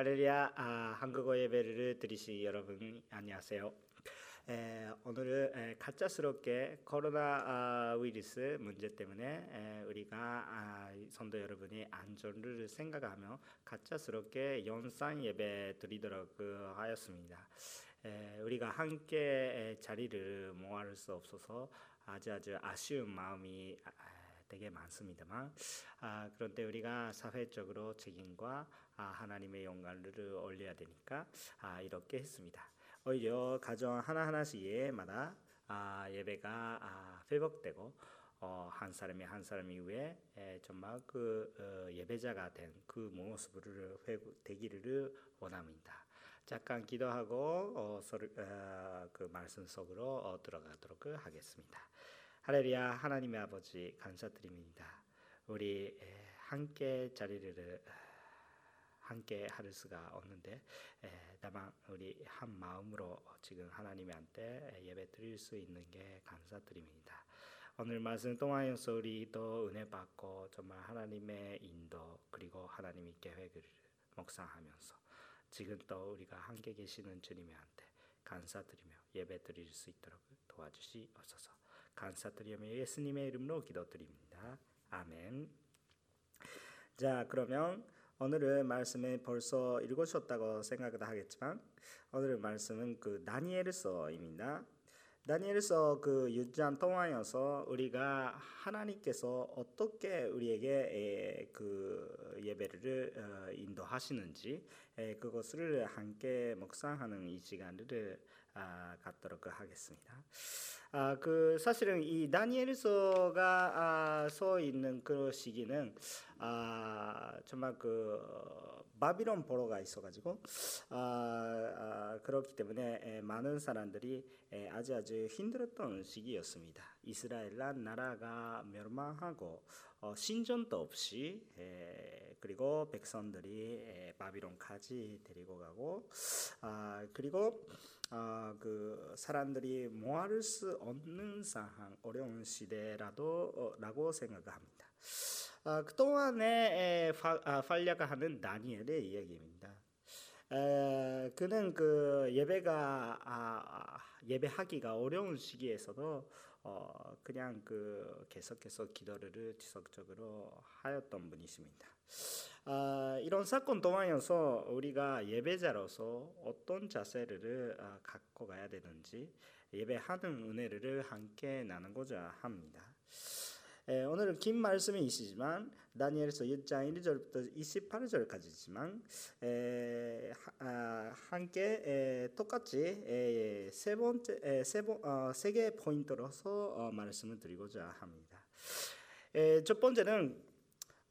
할렐루야 아, 한국어 예배를 들으신 여러분 안녕하세요. 에, 오늘은 에, 가짜스럽게 코로나 아, 우이러스 문제 때문에 에, 우리가 아, 성도 여러분이 안전을 생각하며 가짜스럽게 영상 예배 드리도록 그 하였습니다. 에, 우리가 함께 에, 자리를 모아할 수 없어서 아주 아주 아쉬운 마음이 아, 되게 많습니다만 아, 그런데 우리가 사회적으로 책임과 아, 하나님의 영광을 올려야 되니까 아, 이렇게 했습니다. 오히려 가정 하나 하나씩마다 아, 예배가 아, 회복되고 어, 한 사람이 한 사람 이후에 에, 정말 그 어, 예배자가 된 그 모습을 회복 되기를 원합니다. 잠깐 기도하고 어, 서로, 어, 그 말씀 속으로 어, 들어가도록 하겠습니다. 할렐루야 하나님의 아버지 감사드립니다. 우리 함께 자리를 함께 할 수가 없는데 다만 우리 한 마음으로 지금 하나님한테 예배 드릴 수 있는 게 감사드립니다. 오늘 말씀 통하여서 우리 또 은혜 받고 정말 하나님의 인도 그리고 하나님의 계획을 묵상하면서 지금 또 우리가 함께 계시는 주님한테 감사드리며 예배 드릴 수 있도록 도와주시옵소서. 감사드리며 예수님의 이름으로 기도드립니다. 아멘. 자, 그러면 오늘의 말씀을 벌써 읽으셨다고 생각을 하겠지만 오늘의 말씀은 그 다니엘서입니다. 다니엘서 그 6장 통하여서 우리가 하나님께서 어떻게 우리에게 그 예배를 어, 인도하시는지 그것을 함께 묵상하는 이 시간을 아, 갖도록 하겠습니다. 아, 그 사실은 이 다니엘서가 아, 서 있는 그 시기는 아, 정말 그 바빌론 보로가 있어가지고 아, 아, 그렇기 때문에 에, 많은 사람들이 에, 아주 아주 힘들었던 시기였습니다. 이스라엘란 나라가 멸망하고 어, 신전도 없이 에, 그리고 백성들이 에, 바빌론까지 데리고 가고 아, 그리고 아, 그 사람들이 모할 수 없는 상황 어려운 시대라도 어, 라고 생각합니다. 아, 그 동안에 아, 활약하는 다니엘의 이야기입니다. 에, 그는 그 예배가 아, 예배하기가 어려운 시기에서도 어, 그냥 그 계속해서 기도를 지속적으로 하였던 분이십니다. 아, 이런 사건 동안에서 우리가 예배자로서 어떤 자세를 아, 갖고 가야 되는지 예배하는 은혜를 함께 나누고자 합니다. 에, 오늘은 긴 말씀이 있지만 다니엘서 1장 1절부터 28절까지지만 에, 아, 함께 에, 똑같이 에, 세 번째 세번 어, 포인트로서 어, 말씀을 드리고자 합니다. 첫 번째는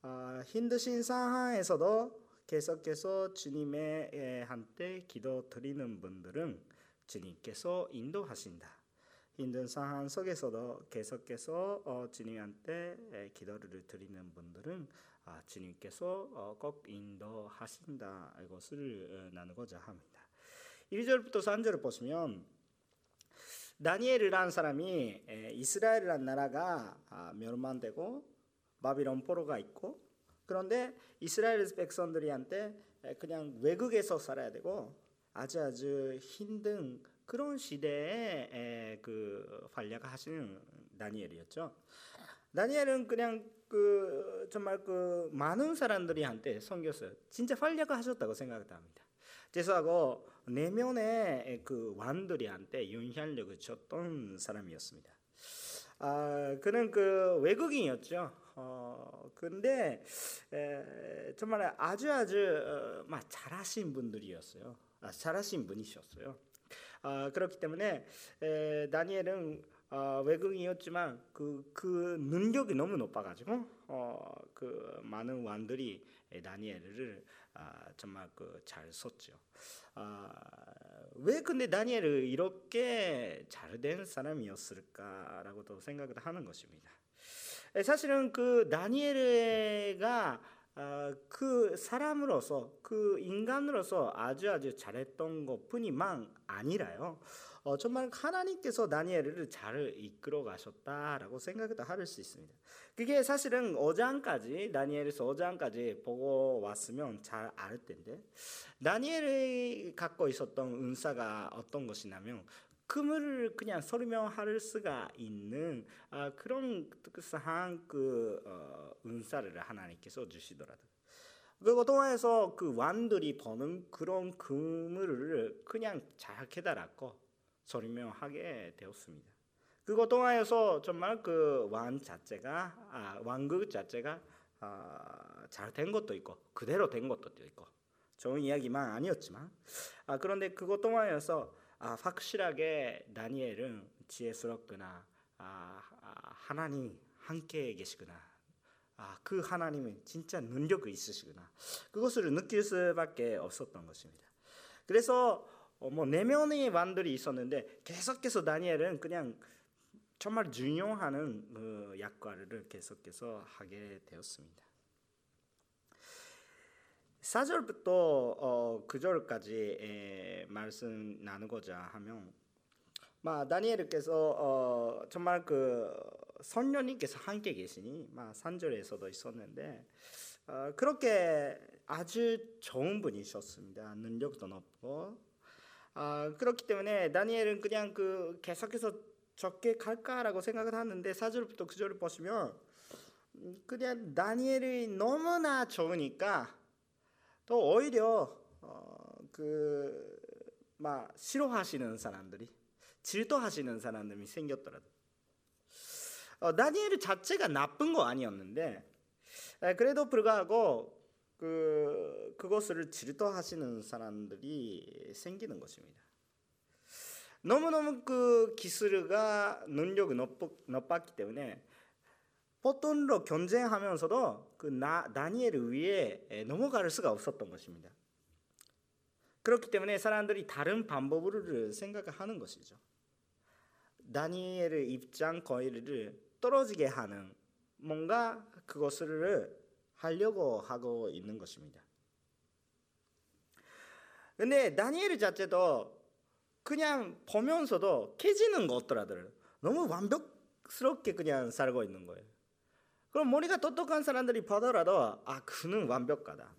어, 힘드신 상황에서도 계속해서 주님의 한테 기도 드리는 분들은 주님께서 인도하신다. 힘든 상황 속에서도 계속해서 어, 주님한테 기도를 드리는 분들은 아, 주님께서 어, 꼭 인도하신다 이것을 어, 나누고자 합니다. 1절부터 3절을 보시면 다니엘이라는 사람이 이스라엘이라는 나라가 아, 멸망되고 바빌론 포로가 있고 그런데 이스라엘 백성들이 한테 그냥 외국에서 살아야 되고 아주 아주 힘든 그런 시대에 그 활약하시는 다니엘이었죠. 다니엘은 그냥 그 정말 그 많은 사람들이한테 섬겼어요. 진짜 활약하셨다고 생각합니다. 그래서 내면의 그 왕들이한테 영향력을 줬던 사람이었습니다. 아, 그는 그 외국인이었죠. 어, 근데 에, 정말 아주 아주 어, 막 잘하신 분들이었어요. 아, 잘하신 분이셨어요. 아, 그렇기 때문에 에, 다니엘은 어, 외국인이었지만 그, 그 능력이 너무 높아가지고 어, 그 많은 왕들이 다니엘을 아, 정말 그 잘 썼죠. 아, 왜 근데 다니엘을 이렇게 잘 된 사람이었을까라고도 생각을 하는 것입니다. 사실은 그 다니엘가 아, 그 사람으로서 그 인간으로서 아주 아주 잘했던 것뿐이만 아니라요. 어, 정말 하나님께서 다니엘을 잘 이끌어 가셨다라고 생각도 할 수 있습니다. 그게 사실은 5장까지 다니엘에서 5장까지 보고 왔으면 잘 알 텐데 다니엘이 갖고 있었던 은사가 어떤 것이냐면 그물을 그냥 설명할 수가 있는 아, 그런 특수한 그 어, 은사를 하나님께서 주시더라도 그리고 동화에서 그 왕들이 버는 그런 그물을 그냥 잘 깨달았고 설명하게 되었습니다. 그거 동화에서 정말 그 왕 자체가 아, 왕국 자체가 아, 잘된 것도 있고 그대로 된 것도 있고 좋은 이야기만 아니었지만 아, 그런데 그것 동화에서 아, 확실하게 다니엘은 지혜스럽구나 아, 아, 하나님 함께 계시구나 아, 그 하나님은 진짜 능력이 있으시구나 그것을 느낄 수밖에 없었던 것입니다. 그래서 어, 뭐 내면의 왕들이 있었는데 계속해서 다니엘은 그냥 정말 중요한 그 역할을 계속해서 하게 되었습니다. 4절부터 어, 9절까지 말씀 나누고자 하면 마 다니엘께서 어, 정말 그 선녀님께서 함께 계시니 마 3절에서도 있었는데 어, 그렇게 아주 좋은 분이셨습니다. 능력도 높고 아, 그렇기 때문에 다니엘은 그냥 그 계속해서 적게 갈까라고 생각을 하는데 4절부터 9절을 보시면 그냥 다니엘이 너무나 좋으니까 또 오히려 어, 그막 싫어하시는 사람들이 질투하시는 사람들이 생겼더라도 어, 다니엘 자체가 나쁜 거 아니었는데 그래도 불구하고 그 그것을 질투하시는 사람들이 생기는 것입니다. 너무너무 그 기술가 능력이 높았기 때문에 포톤로 경쟁하면서도 그 나, 다니엘 위에 넘어갈 수가 없었던 것입니다. 그렇기 때문에 사람들이 다른 방법을 생각하는 것이죠. 다니엘의 입장 거리를 떨어지게 하는 뭔가 그것을 하려고 하고 있는 것입니다. 근데 다니엘 자체도 그냥 보면서도 깨지는 것 없더라도 너무 완벽스럽게 그냥 살고 있는 거예요. 그럼 머리가 똑똑한 사람들이 보더라도 아 그는 완벽하다.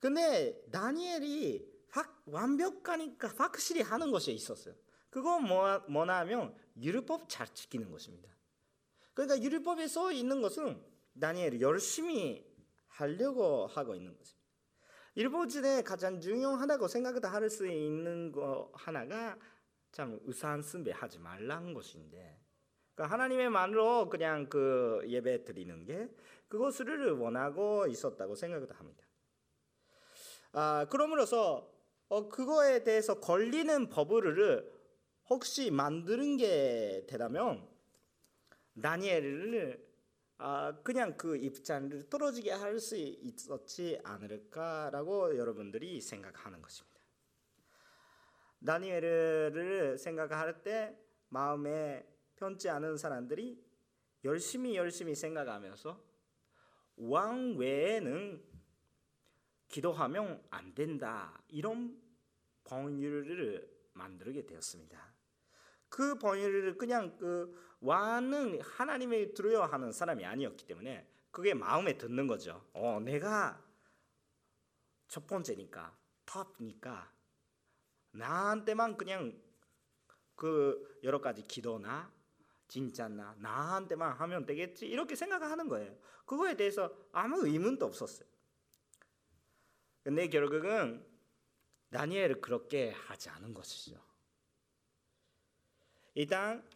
근데 다니엘이 확 완벽하니까 확실히 하는 것이 있었어요. 그건 뭐, 뭐냐면 율법 잘 지키는 것입니다. 그러니까 율법에 써 있는 것은 다니엘이 열심히 하려고 하고 있는 것입니다. 율법에 가장 중요하다고 생각도 할 수 있는 거 하나가 참 우상숭배하지 말라는 것인데 그러니까 하나님의 말로 그냥 그 예배 드리는 게 그것을 원하고 있었다고 생각을 합니다. 아, 그러므로서 어, 그거에 대해서 걸리는 법을 혹시 만드는 게 되다면 다니엘을 아, 그냥 그 입장을 떨어지게 할 수 있었지 않을까라고 여러분들이 생각하는 것입니다. 다니엘을 생각할 때 마음에 편치 않은 사람들이 열심히 열심히 생각하면서 왕 외에는 기도하면 안 된다 이런 법률을 만들게 되었습니다. 그 법률을 그냥 그 왕은 하나님의 두려워 하는 사람이 아니었기 때문에 그게 마음에 드는 거죠. 어, 내가 첫 번째니까 탑니까 나한테만 그냥 그 여러 가지 기도나 진짜나 나한테만 하면 되겠지 이렇게 생각하는 거예요. 그거에 대해서 아무 의문도 없었어요. 근데 결국은 다니엘을 그렇게 하지 않은 것이죠. 일단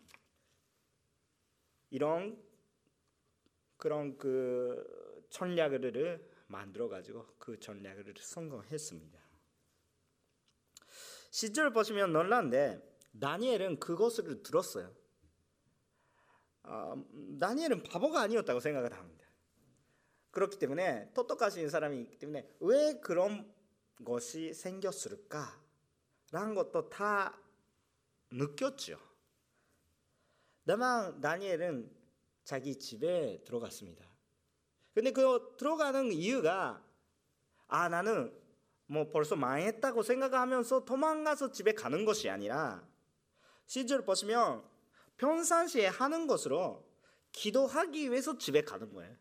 이런 그런 그 전략을 만들어 가지고 그 전략을 성공했습니다. 시절 보시면 놀란데 다니엘은 그것을 들었어요. 어, 다니엘은 바보가 아니었다고 생각을 합니다. 그렇기 때문에 똑똑하신 사람이 있기 때문에 왜 그런 것이 생겼을까 라는 것도 다 느꼈죠. 다만 다니엘은 자기 집에 들어갔습니다. 근데 그 들어가는 이유가 아 나는 뭐 벌써 망했다고 생각하면서 도망가서 집에 가는 것이 아니라 실제로 보시면 평상시에 하는 것으로 기도하기 위해서 집에 가는 거예요.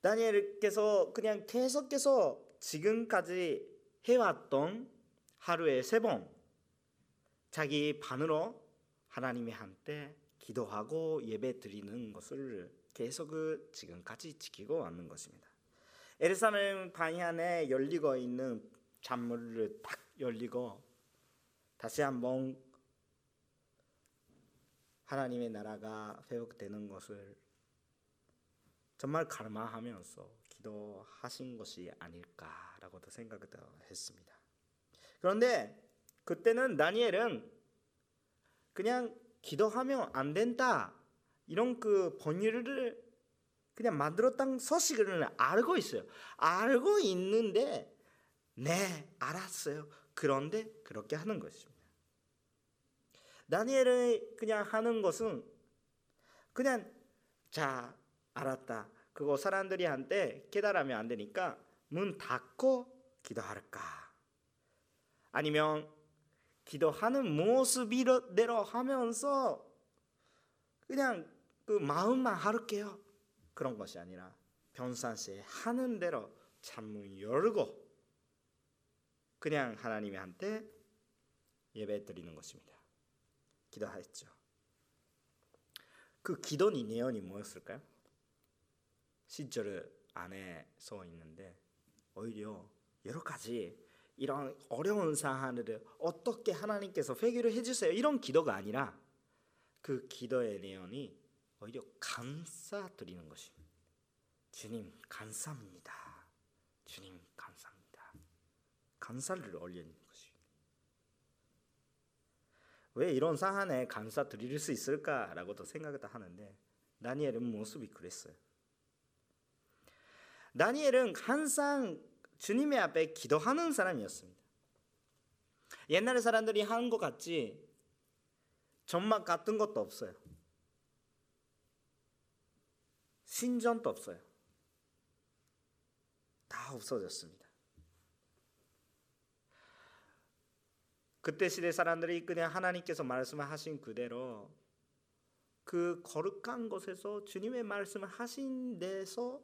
다니엘께서 그냥 계속해서 지금까지 해왔던 하루에 세 번 자기 반으로 하나님의 한테 기도하고 예배 드리는 것을 계속 지금까지 지키고 왔는 것입니다. 에르사렘 방향에 열리고 있는 잔물을 딱 열리고 다시 한번 하나님의 나라가 회복되는 것을 정말 갈망하면서 기도하신 것이 아닐까라고도 생각을 했습니다. 그런데 그때는 다니엘은 그냥 기도하면 안 된다 이런 그 번율을 그냥 만들었던 서식을 알고 있어요. 알고 있는데 네 알았어요. 그런데 그렇게 하는 것입니다. 다니엘이 그냥 하는 것은 그냥 자 알았다. 그거 사람들이 한테 깨달으면 안 되니까 문 닫고 기도할까? 아니면 기도하는 모습대로 하면서 그냥 그 마음만 할게요. 그런 것이 아니라 평상시에 하는 대로 창문 열고 그냥 하나님의 한테 예배 드리는 것입니다. 기도하였죠. 그 기도의 내용이 뭐였을까요? 10절 안에 써 있는데 오히려 여러 가지 이런 어려운 상황을 어떻게 하나님께서 회개를 해주세요 이런 기도가 아니라 그 기도의 내용이 오히려 감사드리는 것입니다. 주님 감사합니다. 주님 감사합니다. 감사를 올리는. 왜 이런 상황에 감사 드릴 수 있을까라고도 생각을 하는데 다니엘은 모습이 그랬어요. 다니엘은 항상 주님의 앞에 기도하는 사람이었습니다. 옛날 사람들이 하는 것 같지 전막 같은 것도 없어요. 신전도 없어요. 다 없어졌습니다. 그때 시대 사람들이 그냥 하나님께서 말씀하신 그대로 그 거룩한 곳에서 주님의 말씀을 하신 데서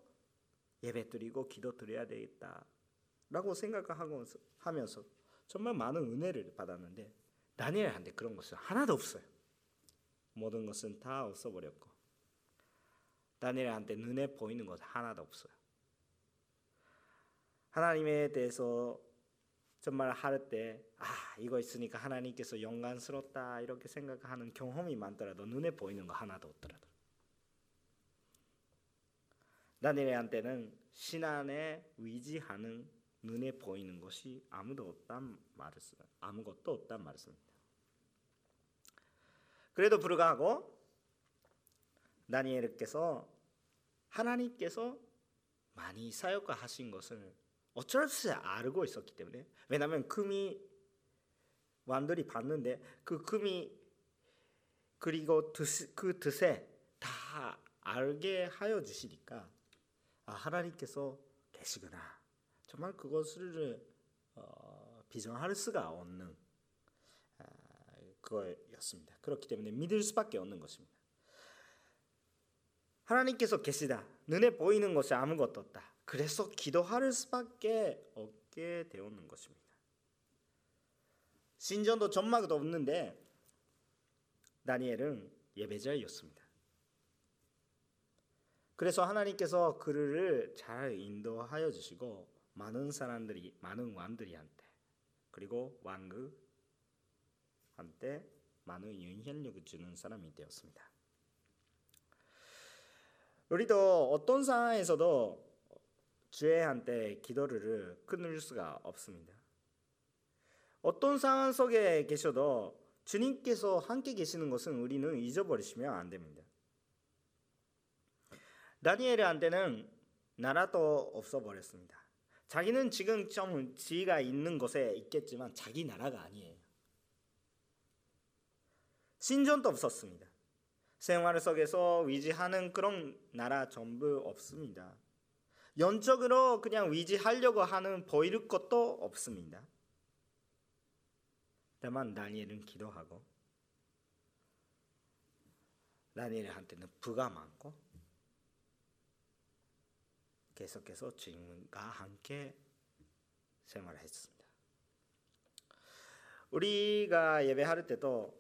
예배 드리고 기도 드려야 되겠다 라고 생각하고 하면서 정말 많은 은혜를 받았는데 다니엘한테 그런 것은 하나도 없어요. 모든 것은 다 없어버렸고 다니엘한테 눈에 보이는 것 하나도 없어요. 하나님에 대해서 정말 할 때, 아, 이거 있으니까 하나님께서 영광스럽다, 이렇게 생각하는 경험이 많더라도 눈에 보이는 거 하나도 없더라도. 다니엘한테는 신안에 위지하는 눈에 보이는 것이 아무도 없단 말씀, 아무것도 없단 말씀입니다. 그래도 불구하고 다니엘께서 하나님께서 많이 사역하신 것을 어쩔 수 없이 알고 있었기 때문에 왜냐하면 금이 왕들이 봤는데 그 금이 그리고 그 뜻에 다 알게 하여 주시니까 아, 하나님께서 계시구나 정말 그것을 어, 비전할 수가 없는 아, 그거였습니다. 그렇기 때문에 믿을 수밖에 없는 것입니다. 하나님께서 계시다. 눈에 보이는 것이 아무것도 없다. 그래서 기도할 수밖에 없게 되었는 것입니다. 신전도 전막도 없는데 다니엘은 예배자였습니다. 그래서 하나님께서 그를 잘 인도하여 주시고 많은 사람들이 많은 왕들이한테 그리고 왕국한테 많은 영향력을 주는 사람이 되었습니다. 우리도 어떤 상황에서도 주애한테 기도를 끊을 수가 없습니다. 어떤 상황 속에 계셔도 주님께서 함께 계시는 것은 우리는 잊어버리시면 안 됩니다. 다니엘한테는 나라도 없어버렸습니다. 자기는 지금 좀 지위가 있는 곳에 있겠지만 자기 나라가 아니에요. 신전도 없었습니다. 생활 속에서 위지하는 그런 나라 전부 없습니다. 연적으로 그냥 위지하려고 하는 보일 것도 없습니다. 다만 다니엘은 기도하고 다니엘한테는 부가 많고 계속해서 주님과 함께 생활했습니다. 우리가 예배할 때도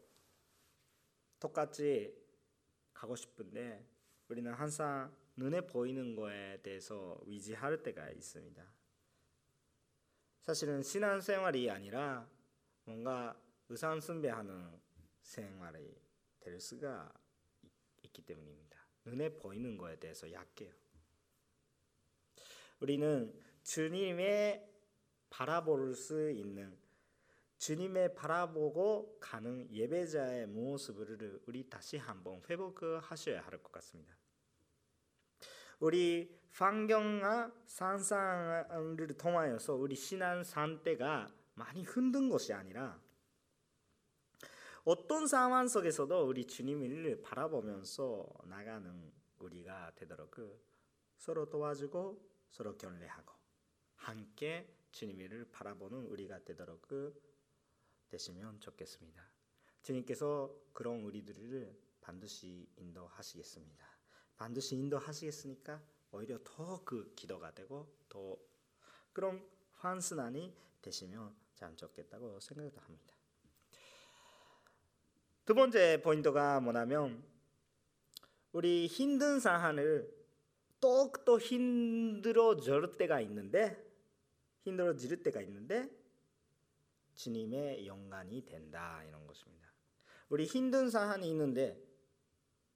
똑같이 가고 싶은데 우리는 항상 눈에 보이는 거에 대해서 위지할 때가 있습니다. 사실은 신앙 생활이 아니라 뭔가 의상 숭배하는 생활이 될 수가 있기 때문입니다. 눈에 보이는 거에 대해서 약해요. 우리는 주님의 바라볼 수 있는 주님의 바라보고 가는 예배자의 모습을 우리 다시 한번 회복하셔야 할 것 같습니다. 우리 환경과 상상을 통하여서 우리 신앙 상태가 많이 흔든 것이 아니라 어떤 상황 속에서도 우리 주님을 바라보면서 나가는 우리가 되도록 서로 도와주고 서로 견례하고 함께 주님을 바라보는 우리가 되도록 되시면 좋겠습니다. 주님께서 그런 우리들을 반드시 인도하시겠습니다. 반드시 인도하시겠으니까 오히려 더 그 기도가 되고 더 그런 환순환이 되시면 참 좋겠다고 생각도 합니다. 두 번째 포인트가 뭐냐면 우리 힘든 상황을 또또 힘들어질 때가 있는데 힘들어질 때가 있는데 주님의 영광이 된다 이런 것입니다. 우리 힘든 상황이 있는데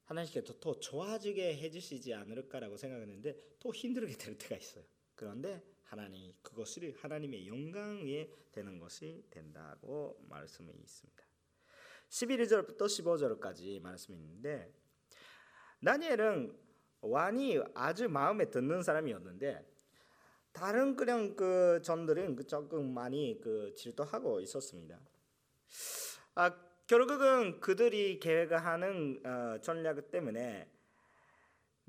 하나님께서 더 좋아지게 해주시지 않을까라고 생각했는데 또 힘들게 될 때가 있어요. 그런데 하나님 그것을 하나님의 영광 위에 되는 것이 된다고 말씀이 있습니다. 11절부터 15절까지 말씀이 있는데 다니엘은 왕이 아주 마음에 드는 사람이었는데 다른 그냥 그 전들은 그 조금 많이 그 질투하고 있었습니다. 아 결국은 그들이 계획하는 어, 전략 때문에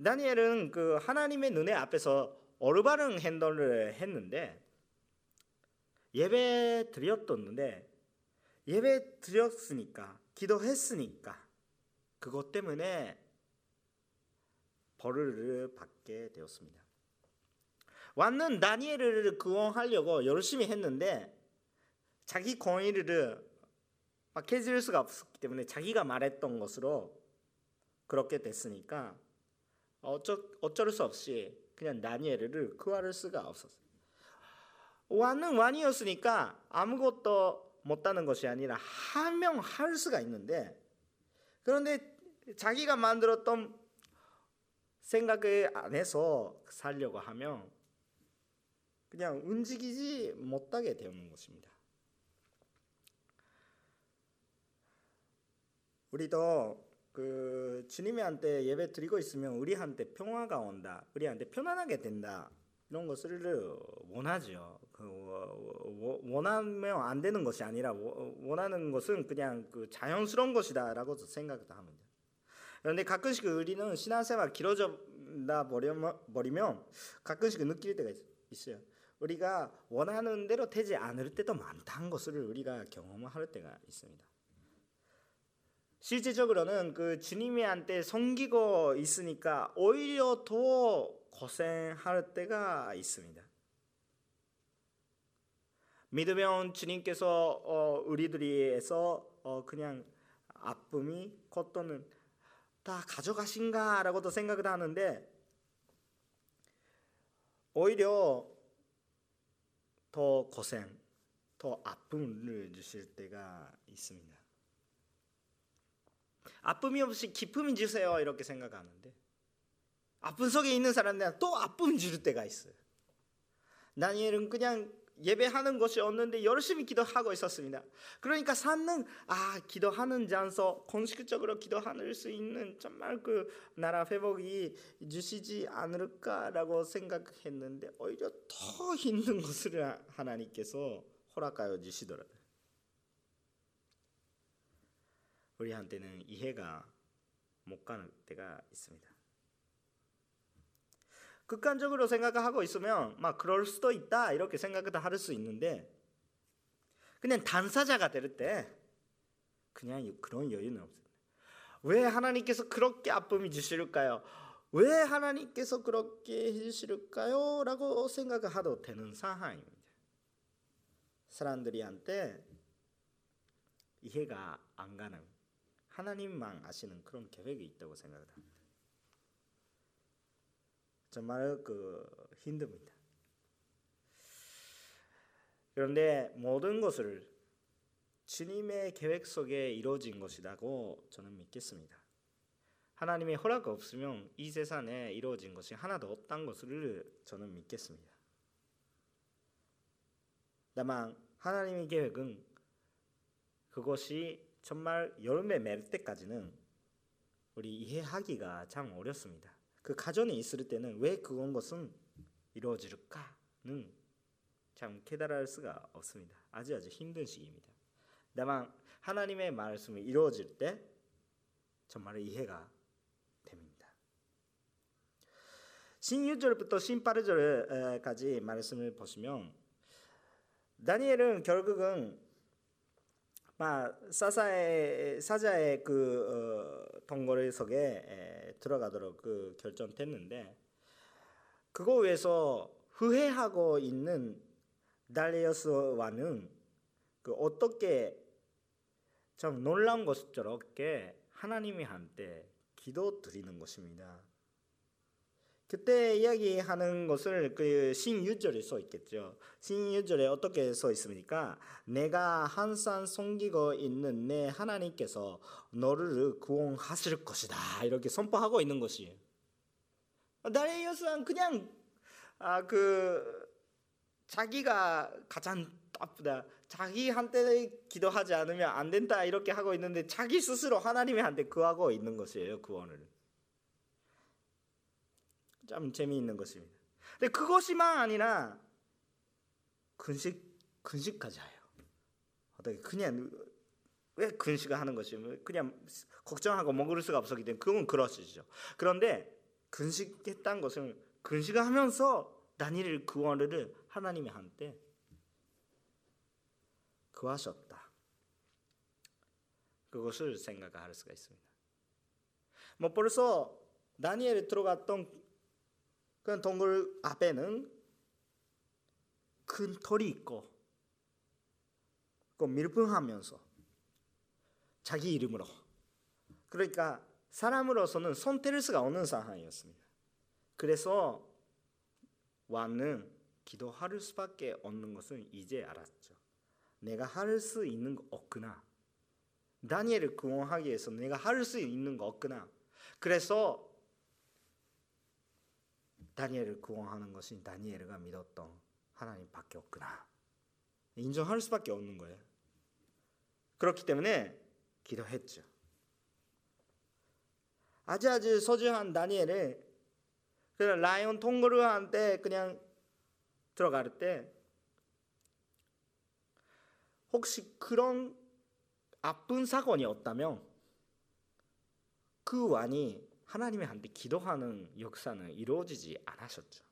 다니엘은 그 하나님의 눈에 앞에서 올바른 행동을 했는데 예배 드렸었는데 예배 드렸으니까 기도했으니까 그것 때문에 벌을 받게 되었습니다. 왕은 다니엘을 구원하려고 열심히 했는데 자기 권위를 막 해질 수가 없었기 때문에 자기가 말했던 것으로 그렇게 됐으니까 어쩌, 어쩔 수 없이 그냥 다니엘을 구할 수가 없었어요. 왕은 왕이었으니까 아무것도 못하는 것이 아니라 하명할 수가 있는데 그런데 자기가 만들었던 생각을 안 해서 살려고 하면 그냥 움직이지 못하게 되는 것입니다. 우리도 그 주님한테 예배 드리고 있으면 우리한테 평화가 온다, 우리한테 편안하게 된다 이런 것을 원하죠. 그 원하면 안 되는 것이 아니라 원하는 것은 그냥 그 자연스러운 것이다라고 생각도 합니다. 그런데 가끔씩 우리는 신앙생활 길어져다 버리면 가끔씩 느낄 때가 있어요. 우리가 원하는 대로 되지 않을 때도 많다는 것을 우리가 경험할 때가 있습니다. 실제적으로는 그 주님한테 섬기고 있으니까 오히려 더 고생할 때가 있습니다. 믿으면 주님께서 어, 우리들이에서 어, 그냥 아픔이 고통은 다 가져가신가라고도 생각을 하는데 오히려 더 고생, 더 아픔을 주실 때가 있습니다. 아픔이 없이 기쁨이 주세요 이렇게 생각하는데 아픔 속에 있는 사람들은 또 아픔 줄 때가 있어요. 다니엘은 그냥 예배하는 것이 없는데 열심히 기도하고 있었습니다. 그러니까 산는 아 기도하는 장소 공식적으로 기도할 수 있는 정말 그 나라 회복이 주시지 않을까라고 생각했는데 오히려 더 힘든 것을 하나님께서 허락하여 주시더라고요. 우리한테는 이해가 못 가는 때가 있습니다. 극단적으로 생각하고 있으면 막 그럴 수도 있다 이렇게 생각도 할 수 있는데 그냥 단사자가 될 때 그냥 그런 여유는 없습니다. 왜 하나님께서 그렇게 아픔이 주실까요? 왜 하나님께서 그렇게 해주실까요? 라고 생각하도 되는 상황입니다. 사람들이 한테 이해가 안 가는 하나님만 아시는 그런 계획이 있다고 생각합니다. 정말 그 힘듭니다. 그런데 모든 것을 주님의 계획 속에 이루어진 것이라고 저는 믿겠습니다. 하나님의 허락 없으면 이 세상에 이루어진 것이 하나도 없다는 것을 저는 믿겠습니다. 다만 하나님의 계획은 그것이 정말 열매 맺을 때까지는 우리 이해하기가 참 어렵습니다. 그 가정에 있을 때는 왜 그런 것은 이루어질까는 참 깨달을 수가 없습니다. 아주 아주 힘든 시기입니다. 다만 하나님의 말씀이 이루어질 때 정말 이해가 됩니다. 신6절부터 신 8절까지 말씀을 보시면 다니엘은 결국은 사사의 사자의 그 어, 동굴 속에 들어가도록 그 결정됐는데 그거 위해서 후회하고 있는 달리어스와는 그 어떻게 좀 놀라운 것스럽게 하나님이 한테 기도 드리는 것입니다. 그때 이야기하는 것을 그 신유절에 써 있겠죠. 신유절에 어떻게 써 있습니까? 내가 항상 섬기고 있는 내 하나님께서 너를 구원하실 것이다. 이렇게 선포하고 있는 것이에요. 다리우스는 그냥 아 그 자기가 가장 나쁘다. 자기한테 기도하지 않으면 안 된다 이렇게 하고 있는데 자기 스스로 하나님한테 구하고 있는 것이에요 구원을. 참 재미있는 것입니다. 근데 그것이만 아니라 근식 근식까지 해요. 어떻게 그냥 왜 근식을 하는 것이 그냥 걱정하고 먹을 수가 없었기 때문에 그건 그러시죠. 그런데 근식했다는 것은 근식을 하면서 다니엘 구원을 하나님이 한때 구하셨다. 그것을 생각할 수가 있습니다. 뭐 벌써 다니엘이 들어갔던 그 동굴 앞에는 큰 털이 있고 그 밀봉하면서 자기 이름으로 그러니까 사람으로서는 수가 없는 상황이었습니다. 그래서 왕은 기도할 수밖에 없는 것은 이제 알았죠. 내가 할 수 있는 거 없구나. 다니엘을 구원하기 위해서 내가 할 수 있는 거 없구나. 그래서 다니엘을 구원하는 것이 다니엘가 믿었던 하나님밖에 없구나. 인정할 수밖에 없는 거예요. 그렇기 때문에 기도했죠. 아주 아주 소중한 다니엘을 그 라이온 통그루한테 그냥 들어갈 때 혹시 그런 아픈 사건이 없다면 그 왕이 하나님의 한테 기도하는 역사는 이루어지지 않으셨죠.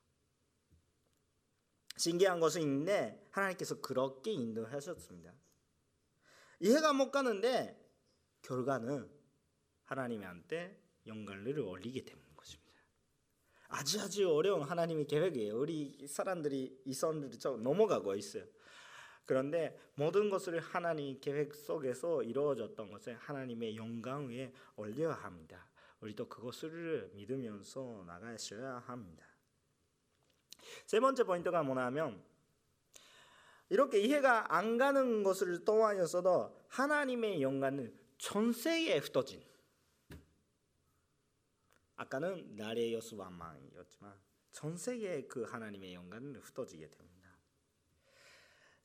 신기한 것은 있는데 하나님께서 그렇게 인도하셨습니다. 이해가 못 가는데 결과는 하나님한테 영광을 올리게 것입니다. 아주 아주 어려운 하나님의 계획이에요. 우리 사람들이 이 선들이 좀 넘어가고 있어요. 그런데 모든 것을 하나님 계획 속에서 이루어졌던 것을 하나님의 영광 위에 올려야 합니다. 우리도 그것을 믿으면서 나가셔야 합니다. 세 번째 포인트가 뭐냐면 이렇게 이해가 안 가는 것을 떠하여서도 하나님의 영광은 전세에 흩어진 아까는 나레여스 왕망이었지만 전세에 그 하나님의 영광은 흩어지게 됩니다.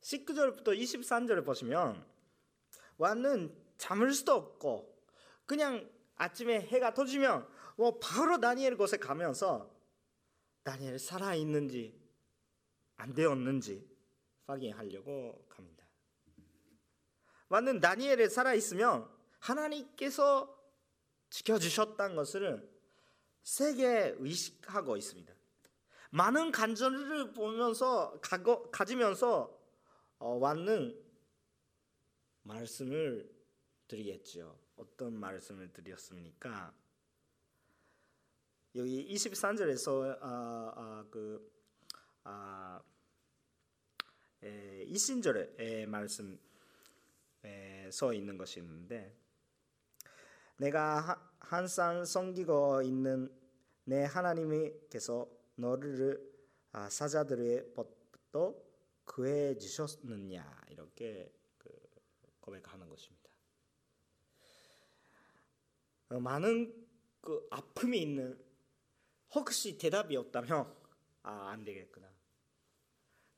19절부터 23절을 보시면 왕은 잠을 수도 없고 그냥 아침에 해가 터지면 뭐 바로 다니엘 곳에 가면서 다니엘 살아 있는지 안 되었는지 확인하려고 갑니다. 맞는 다니엘이 살아 있으면 하나님께서 지켜주셨다는 것을 세게 의식하고 있습니다. 많은 간절을 보면서 가고, 가지면서 어, 왔는 말씀을 드리겠죠. 어떤 말씀을 드렸습니까? 여기 23절에서 아, 아, 그 아, 에, 이신절에 말씀 에, 서 있는 것이 있는데 내가 항상 섬기고 있는 내 하나님께서 너를 아, 사자들의 법도 구해 주셨느냐 이렇게 그 고백하는 것입니다. 어, 많은 그 아픔이 있는 혹시 대답이 없다면 아 안 되겠구나.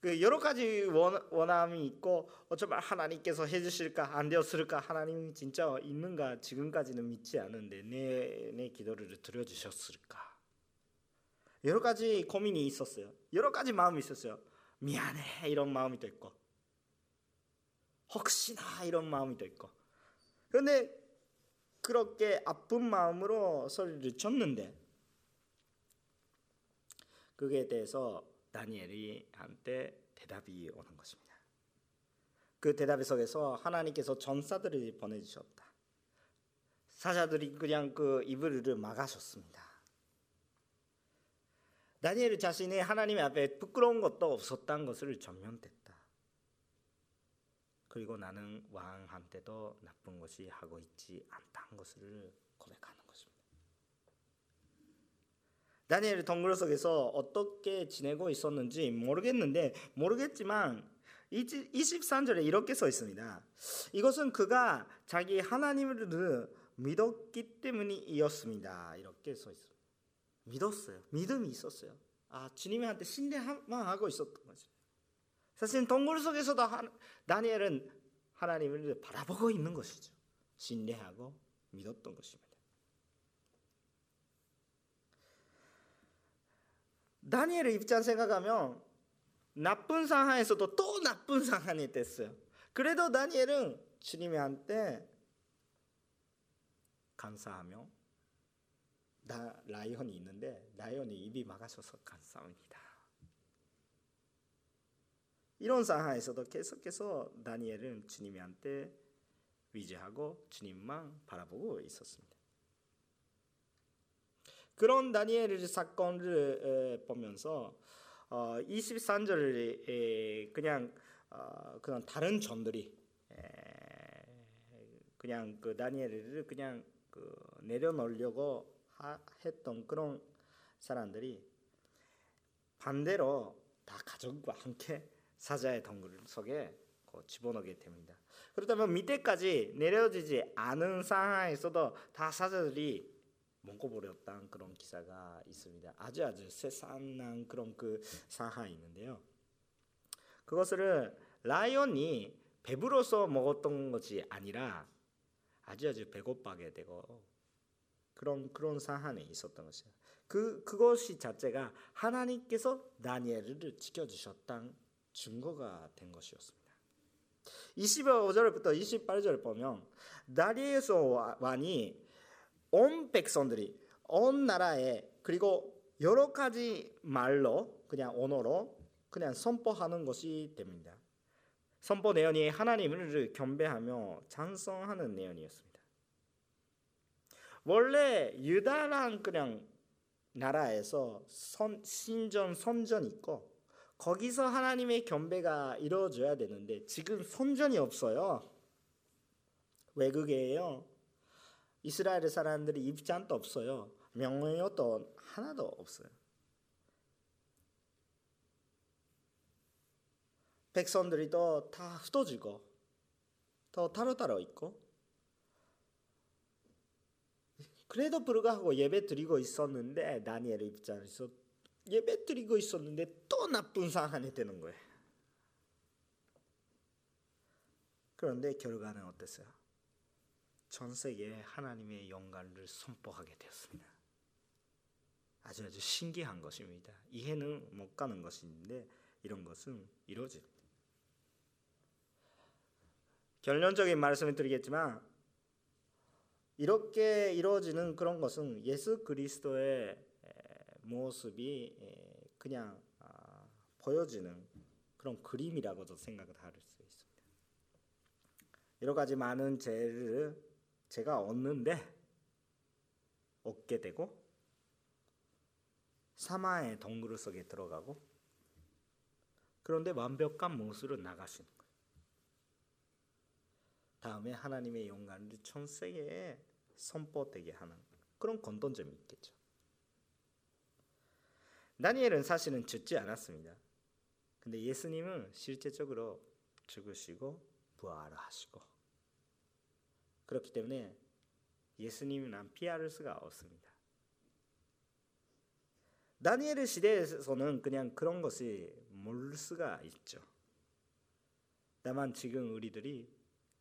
그 여러 가지 원, 원함이 있고 어쩌면 하나님께서 해주실까 안 되었을까 하나님이 진짜 있는가 지금까지는 믿지 않은데 내, 내 기도를 들어주셨을까? 여러 가지 고민이 있었어요. 여러 가지 마음이 있었어요. 미안해 이런 마음이 도 있고 혹시나 이런 마음이 도 있고 그런데 그렇게 아픈 마음으로 소리를 쳤는데 그에 대해서 다니엘이 한테 대답이 오는 것입니다. 그 대답 속에서 하나님께서 전사들을 보내주셨다. 사자들이 그냥 그 이불을 막아줬습니다. 다니엘 자신이 하나님 앞에 부끄러운 것도 없었다는 것을 전면됐다. 그리고 나는 왕한테도 나쁜 것이 하고 있지 않다는 것을 고백하는 것입니다. 다니엘 동굴 속에서 어떻게 지내고 있었는지 모르겠는데 모르겠지만 23절에 이렇게 써 있습니다. 이것은 그가 자기 하나님을 믿었기 때문이었습니다. 이렇게 써 있습니다. 믿었어요. 믿음이 있었어요. 아 주님한테 신뢰만 하고 있었던 거죠. 사실 동굴 속에서도 다니엘은 하나님을 바라보고 있는 것이죠. 신뢰하고 믿었던 것입니다. 다니엘의 입장 생각하면 나쁜 상황에서도 또 나쁜 상황이 됐어요. 그래도 다니엘은 주님한테 감사하며 나 라이언이 있는데 라이언이 입이 막아서서 감사합니다. 이런 상황에서도 계속해서 다니엘은 주님한테 위지하고 주님만 바라보고 있었습니다. 그런 다니엘 사건을 보면서 23절에 어, 그냥 어, 그런 다른 전들이 그냥 그 다니엘을 그냥 그 내려놓으려고 했던 그런 사람들이 반대로 다 가족과 함께 사자의 덩굴 속에 집어넣게 됩니다. 그렇다면 밑에까지 내려지지 않은 상황에서도 다 사자들이 먹어버렸다는 그런 기사가 있습니다. 아주 아주 세상난 그런 그 사하 있는데요. 그것을 라이온이 배부러서 먹었던 것이 아니라 아주 아주 배고파게 되고 그런 그런 사안에 있었던 것이에요. 그 그것이 자체가 하나님께서 다니엘을 지켜 주셨던 증거가 된 것이었습니다. 25절부터 28절 보면 다리에서 왕이 온 백성들이 온 나라에 그리고 여러 가지 말로 그냥 언어로 그냥 선포하는 것이 됩니다. 선포 내용이 하나님을 경배하며 찬송하는 내용이었습니다. 원래 유다란 그냥 나라에서 선, 신전 선전 있고 거기서 하나님의 경배가 이루어져야 되는데 지금 선전이 없어요. 외국이에요. 이스라엘 사람들이 입장도 없어요. 명령도 하나도 없어요. 백성들이 다 흩어지고 더 따로따로 있고 그래도 불구하고 예배 드리고 있었는데 다니엘 입장에서 예배 드리고 있었는데 또 나쁜 상황이 되는 거예요. 그런데 결과는 어땠어요? 전 세계에 하나님의 영광을 선포하게 되었습니다. 아주 아주 신기한 것입니다. 이해는 못 가는 것인데 이런 것은 이루어집니다. 결론적인 말씀을 드리겠지만 이렇게 이루어지는 그런 것은 예수 그리스도의 모습이 그냥 아, 보여지는 그런 그림이라고도 생각을 할 수 있습니다. 여러 가지 많은 죄를 제가 얻는데 얻게 되고 사마의 동굴 속에 들어가고 그런데 완벽한 모습으로 나가시는 거예요. 다음에 하나님의 영광을 전 세계에 선포되게 하는 그런 건던점이 있겠죠. 다니엘은 사실은 죽지 않았습니다. 근데 예수님은 실제적으로 죽으시고 부활하시고 그렇기 때문에 예수님은 피할 수가 없습니다. 다니엘의 시대에서는 그냥 그런 것이 모를 수가 있죠. 다만 지금 우리들이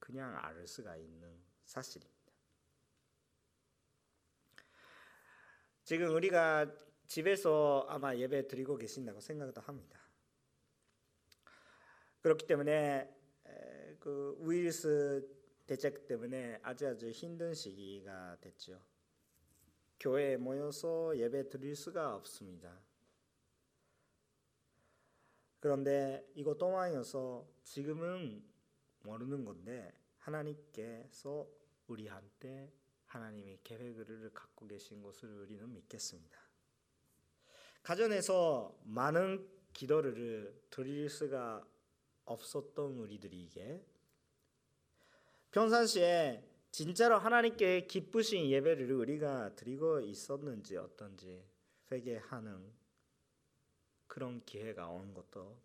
그냥 알 수가 있는 사실입니다. 지금 우리가 집에서 아마 예배 드리고 계신다고 생각도 합니다. 그렇기 때문에 그 우이르스 대책 때문에 아주 아주 힘든 시기가 됐죠. 교회에 모여서 예배 드릴 수가 없습니다. 그런데 이거 동안이어서 지금은 모르는 건데 하나님께서 우리한테 하나님이 계획을 갖고 계신 것을 우리는 믿겠습니다. 가정에서 많은 기도를 드릴 수가 없었던 우리들에게. 평상시에 진짜로 하나님께 기쁘신 예배를 우리가 드리고 있었는지 어떤지 회개하는 그런 기회가 온 것도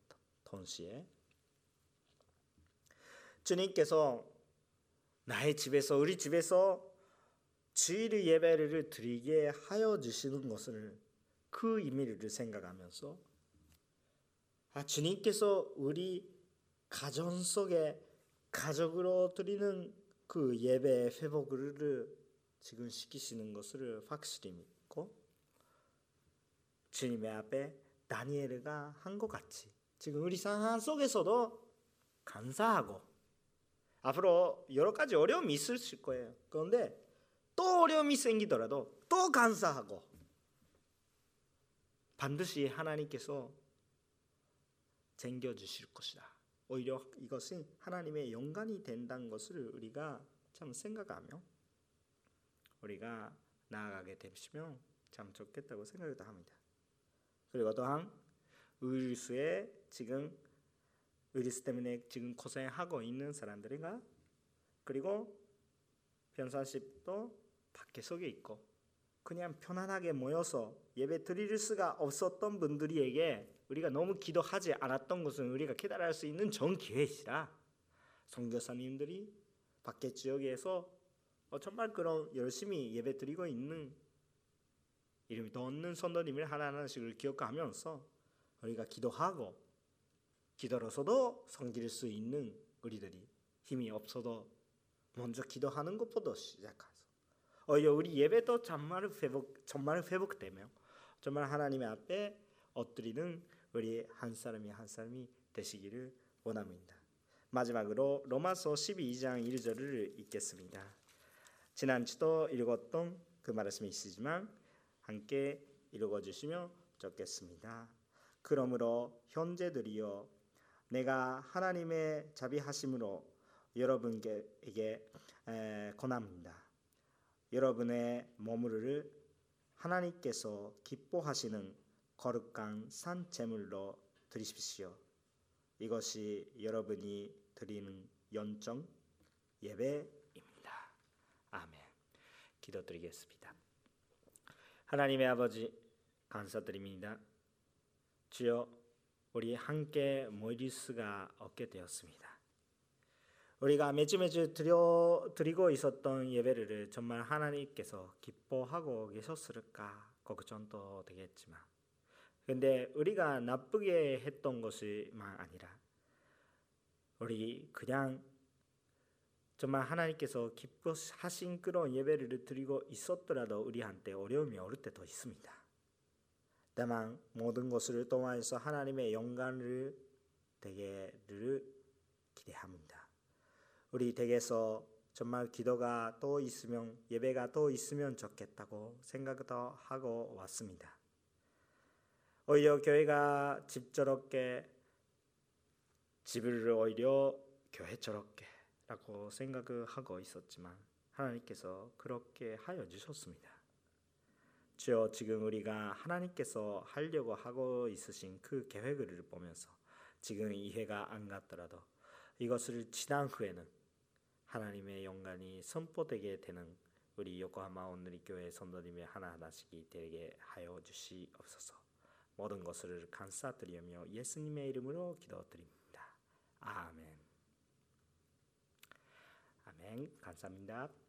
동시에. 주님께서 나의 집에서 우리 집에서 주일 예배를 드리게 하여 주시는 것을 그 의미를 생각하면서 아 주님께서 우리 가정 속에 가족으로 드리는 그 예배 회복을 지금 시키시는 것을 확실히 믿고 주님의 앞에 다니엘가 한 것 같이 지금 우리 상황 속에서도 감사하고 앞으로 여러 가지 어려움이 있을 거예요. 그런데 또 어려움이 생기더라도 또 감사하고 반드시 하나님께서 챙겨 주실 것이다. 오히려 이것이 하나님의 영광이 된다는 것을 우리가 참 생각하며 우리가 나아가게 되시면 참 좋겠다고 생각을 합니다. 그리고 또한 의리스에 지금 의리스 때문에 지금 고생하고 있는 사람들이가 그리고 변산십도 밖에 속에 있고 그냥 편안하게 모여서 예배 드릴 수가 없었던 분들에게 우리가 너무 기도하지 않았던 것은 우리가 깨달을 수 있는 전 기회시라 선교사님들이 밖에 지역에서 어, 정말 그런 열심히 예배 드리고 있는 이름이 더 없는 선도님을 하나하나씩을 기억하면서 우리가 기도하고 기도로서도 섬길 수 있는 우리들이 힘이 없어도 먼저 기도하는 것부터 시작하서 어, 우리 예배도 정말 회복 정말 회복되며 정말 하나님 앞에 엎드리는 우리 한 사람이 한 사람이 되시기를 원합니다. 마지막으로 로마서 12장 1절을 읽겠습니다. 지난주도 읽었던 그 말씀이 있으지만 함께 읽어 주시면 좋겠습니다. 그러므로 형제들이여 내가 하나님의 자비하심으로 여러분에게 권합니다. 여러분의 몸을 하나님께서 기뻐하시는 거룩한 산 제물로 드리십시오. 이것이 여러분이 드리는 연정 예배입니다. 아멘. 기도드리겠습니다. 하나님의 아버지 감사드립니다. 주여 우리 함께 모일 수가 없게 되었습니다. 우리가 매주 매주 드려 드리고 있었던 예배를 정말 하나님께서 기뻐하고 계셨을까 걱정도 되겠지만 근데 우리가 나쁘게 했던 것이만 아니라 우리 그냥 정말 하나님께서 기뻐하신 그런 예배를 드리고 있었더라도 우리한테 어려움이 어릴 때도 있습니다. 다만 모든 것을 통하여서 하나님의 영광을 되게를 기대합니다. 우리 댁에서 정말 기도가 또 있으면 예배가 또 있으면 좋겠다고 생각도 하고 왔습니다. 오히려 교회가 집저렇게 집을 오히려 교회저렇게라고 생각을 하고 있었지만 하나님께서 그렇게 하여 주셨습니다. 주여 지금 우리가 하나님께서 하려고 하고 있으신 그 계획을 보면서 지금 이해가 안 갔더라도 이것을 지난 후에는 하나님의 영광이 선포되게 되는 우리 요코하마 온누리 교회 선도님의 하나하나씩이 되게 하여 주시옵소서. 모든 것을 감사드리며 예수님의 이름으로 기도드립니다. 아멘. 아멘. 감사합니다.